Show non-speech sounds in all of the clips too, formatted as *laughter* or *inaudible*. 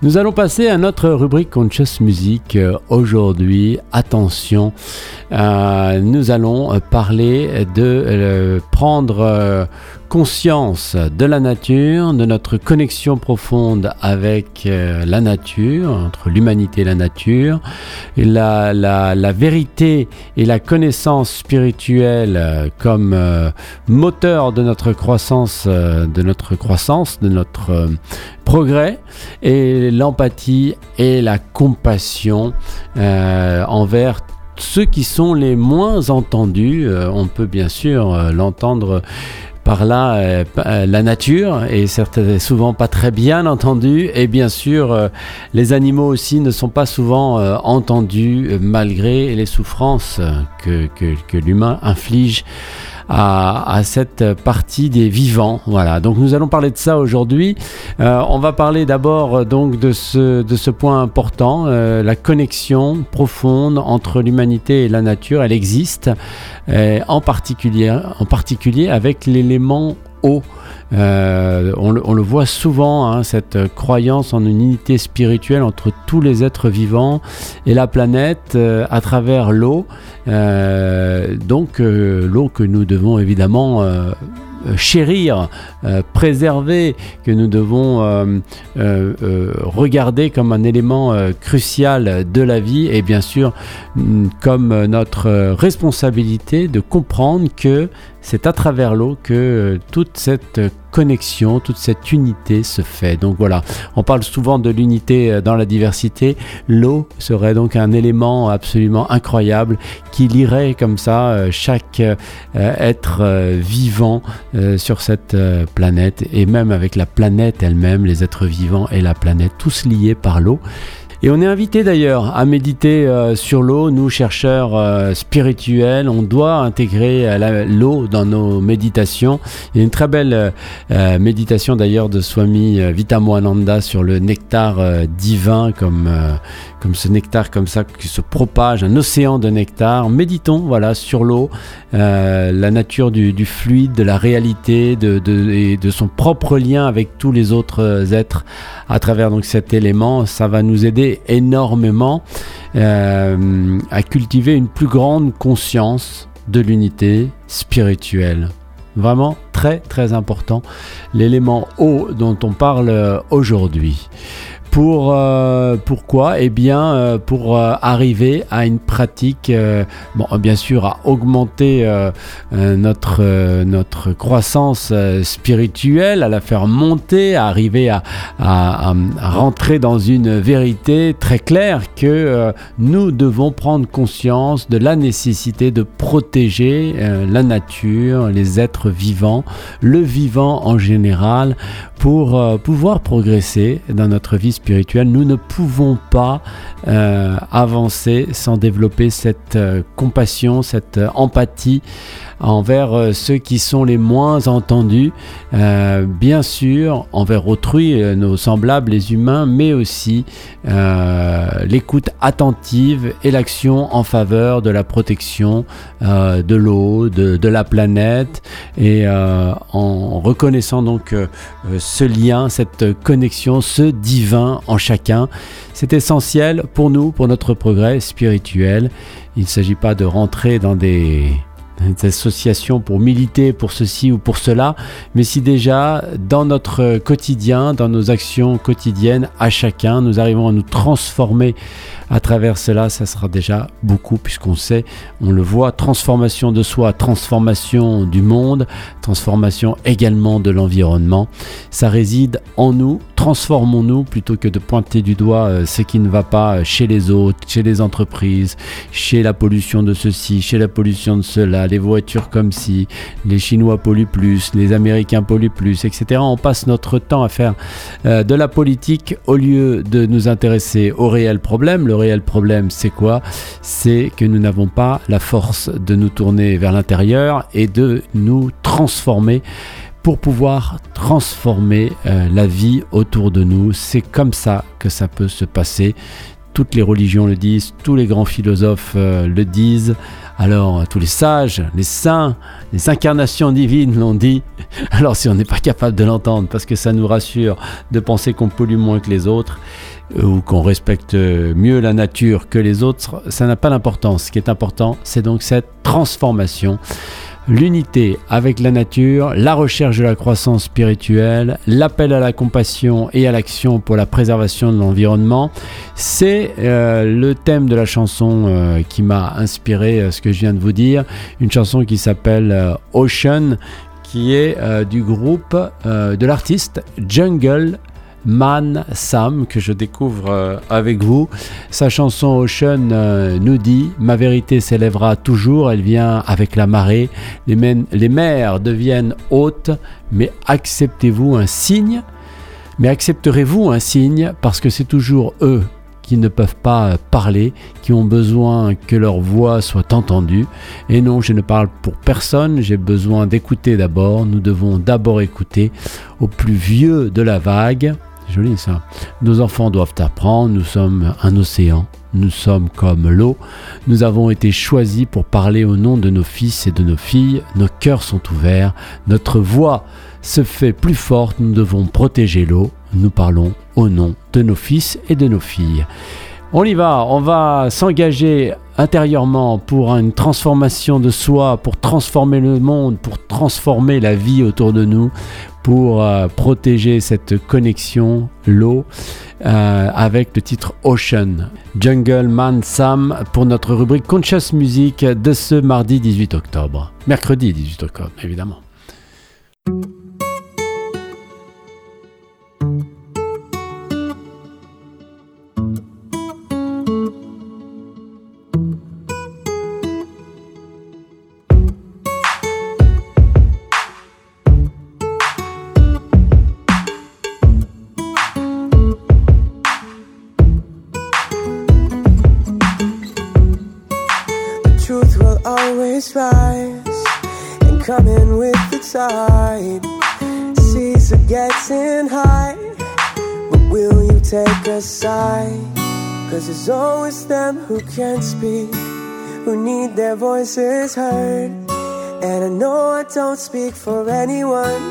Nous allons passer à notre rubrique Conscious Music euh, aujourd'hui. Attention, euh, nous allons parler de euh, prendre conscience de la nature, de notre connexion profonde avec euh, la nature, entre l'humanité et la nature, et la, la, vérité et la connaissance spirituelle euh, comme euh, moteur de notre croissance, de notre croissance, de notre progrès, et l'empathie et la compassion envers ceux qui sont les moins entendus. on peut bien sûr l'entendre par là euh, euh, la nature et souvent pas très bien entendu et bien sûr euh, les animaux aussi ne sont pas souvent entendus malgré les souffrances que l'humain inflige à, cette partie des vivants. Voilà, donc nous allons parler de ça aujourd'hui. Euh, on va parler d'abord euh, donc de ce, de ce point important, euh, la connexion profonde entre l'humanité et la nature. Elle existe, en, particulier, en particulier avec l'élément eau. Euh, on, le, voit souvent, hein, cette croyance en une unité spirituelle entre tous les êtres vivants et la planète euh, à travers l'eau. Euh, donc l'eau que nous devons évidemment chérir, préserver, que nous devons regarder comme un élément crucial de la vie et bien sûr mm, comme notre responsabilité de comprendre que c'est à travers l'eau que toute cette connexion, toute cette unité se fait. Donc voilà, on parle souvent de l'unité euh, dans la diversité. L'eau serait donc un élément absolument incroyable qui lierait comme ça euh, chaque euh, être vivant sur cette planète et même avec la planète elle-même, les êtres vivants et la planète, tous liés par l'eau. Et on est invité d'ailleurs à méditer euh, sur l'eau. Nous, chercheurs euh, spirituels, on doit intégrer euh, l'eau dans nos méditations. Il y a une très belle méditation d'ailleurs de Swami Vitamoananda sur le nectar divin, comme, comme ce nectar comme ça qui se propage, un océan de nectar. Méditons voilà, sur l'eau, la nature du, fluide, de la réalité, de, de son propre lien avec tous les autres êtres à travers donc cet élément. Ça va nous aider énormément euh, à cultiver une plus grande conscience de l'unité spirituelle. Vraiment très très important, l'élément eau dont on parle aujourd'hui. Pour, euh, pourquoi Eh bien, euh, pour euh, arriver à une pratique, bon, bien sûr, à augmenter notre, notre croissance spirituelle, à la faire monter, à arriver à, à, à rentrer dans une vérité très claire que nous devons prendre conscience de la nécessité de protéger la nature, les êtres vivants, le vivant en général, pour pouvoir progresser dans notre vie spirituelle, nous ne pouvons pas euh, avancer sans développer cette euh, compassion, cette euh, empathie envers ceux qui sont les moins entendus, bien sûr envers autrui, nos semblables, les humains, mais aussi l'écoute attentive et l'action en faveur de la protection de l'eau, de, de, la planète, et en reconnaissant donc ce lien, cette connexion, ce divin en chacun. C'est essentiel pour nous, pour notre progrès spirituel. Il ne s'agit pas de rentrer dans des, associations pour militer pour ceci ou pour cela, mais si déjà dans notre quotidien, dans nos actions quotidiennes, à chacun, nous arrivons à nous transformer à travers cela, ça sera déjà beaucoup, puisqu'on sait, on le voit, transformation de soi, transformation du monde, transformation également de l'environnement. Ça réside en nous, transformons-nous plutôt que de pointer du doigt euh, ce qui ne va pas chez les autres, chez les entreprises, chez la pollution de ceci, chez la pollution de cela, les voitures comme si, les Chinois polluent plus, les Américains polluent plus, etc. On passe notre temps à faire euh, de la politique au lieu de nous intéresser au réel problème. Le réel problème, c'est quoi? C'est que nous n'avons pas la force de nous tourner vers l'intérieur et de nous transformer pour pouvoir transformer euh, la vie autour de nous. C'est comme ça que ça peut se passer. Toutes les religions le disent, tous les grands philosophes euh, le disent. Alors, tous les sages, les saints, les incarnations divines l'ont dit. *laughs* Alors, si on n'est pas capable de l'entendre parce que ça nous rassure de penser qu'on pollue moins que les autres, ou qu'on respecte mieux la nature que les autres, ça n'a pas d'importance. Ce qui est important, c'est donc cette transformation l'unité avec la nature, la recherche de la croissance spirituelle, l'appel à la compassion et à l'action pour la préservation de l'environnement. C'est euh, le thème de la chanson euh, qui m'a inspiré euh, ce que je viens de vous dire. Une chanson qui s'appelle Ocean, qui est du groupe de l'artiste Jungle Man Sam que je découvre euh, avec vous. Sa chanson Ocean euh, nous dit Ma vérité s'élèvera toujours, elle vient avec la marée. Les, mers deviennent hautes, mais acceptez-vous un signe? Mais accepterez-vous un signe? Parce que c'est toujours eux qui ne peuvent pas parler, qui ont besoin que leur voix soit entendue. Et non, je ne parle pour personne, j'ai besoin d'écouter d'abord. Nous devons d'abord écouter au plus vieux de la vague, joli ça. Nos enfants doivent apprendre, nous sommes un océan, nous sommes comme l'eau. Nous avons été choisis pour parler au nom de nos fils et de nos filles. Nos cœurs sont ouverts, notre voix se fait plus forte, nous devons protéger l'eau. Nous parlons au nom de nos fils et de nos filles. On y va, on va s'engager intérieurement pour une transformation de soi, pour transformer le monde, pour transformer la vie autour de nous, pour euh, protéger cette connexion, l'eau, euh, avec le titre Ocean. Jungle Man Sam pour notre rubrique Conscious Music de ce mardi 18 octobre. Mercredi 18 octobre, évidemment. Always rise and come in with the tide. Seas are getting high, but will you take a side? Cause it's always them who can't speak, who need their voices heard. And I know I don't speak for anyone.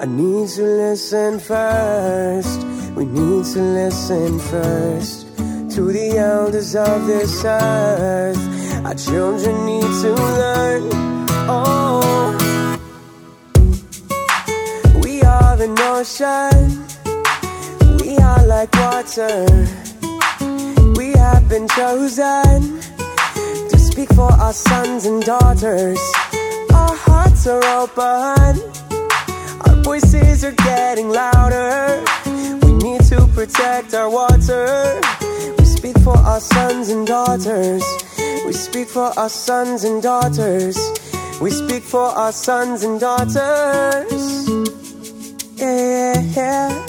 I need to listen first. We need to listen first to the elders of this earth. Our children need to learn. Oh, we are an ocean. We are like water. We have been chosen to speak for our sons and daughters. Our hearts are open. Our voices are getting louder. We need to protect our water. We speak for our sons and daughters. We speak for our sons and daughters. We speak for our sons and daughters. Yeah, yeah,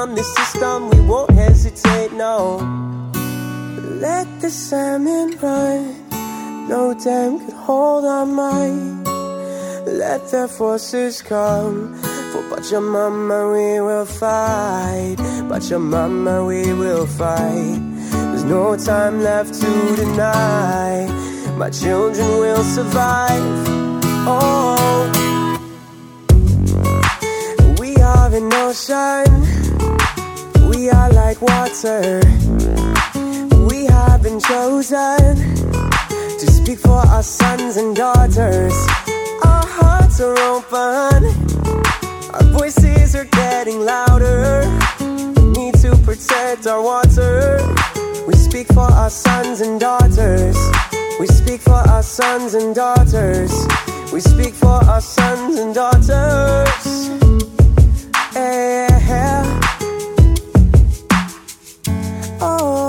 on this system. We won't hesitate, no. Let the salmon run. No dam can hold our mind. Let the forces come. For Pachamama we will fight. Pachamama we will fight. There's no time left to deny. My children will survive. Oh we are an ocean. We are like water. We have been chosen to speak for our sons and daughters. Our hearts are open. Our voices are getting louder. We need to protect our water. We speak for our sons and daughters. We speak for our sons and daughters. We speak for our sons and daughters. Eh, eh, eh oh.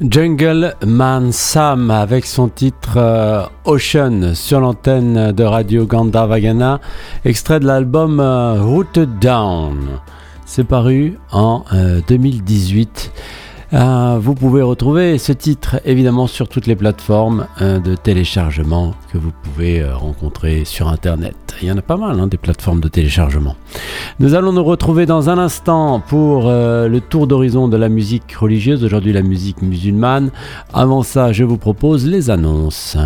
Jungle Man Sam avec son titre euh, Ocean sur l'antenne de Radio Gandavagana, extrait de l'album euh, Rooted Down. C'est paru en 2018. Euh, vous pouvez retrouver ce titre évidemment sur toutes les plateformes de téléchargement que vous pouvez rencontrer sur Internet. Il y en a pas mal, hein, des plateformes de téléchargement. Nous allons nous retrouver dans un instant pour euh, le tour d'horizon de la musique religieuse, aujourd'hui la musique musulmane. Avant ça, je vous propose les annonces.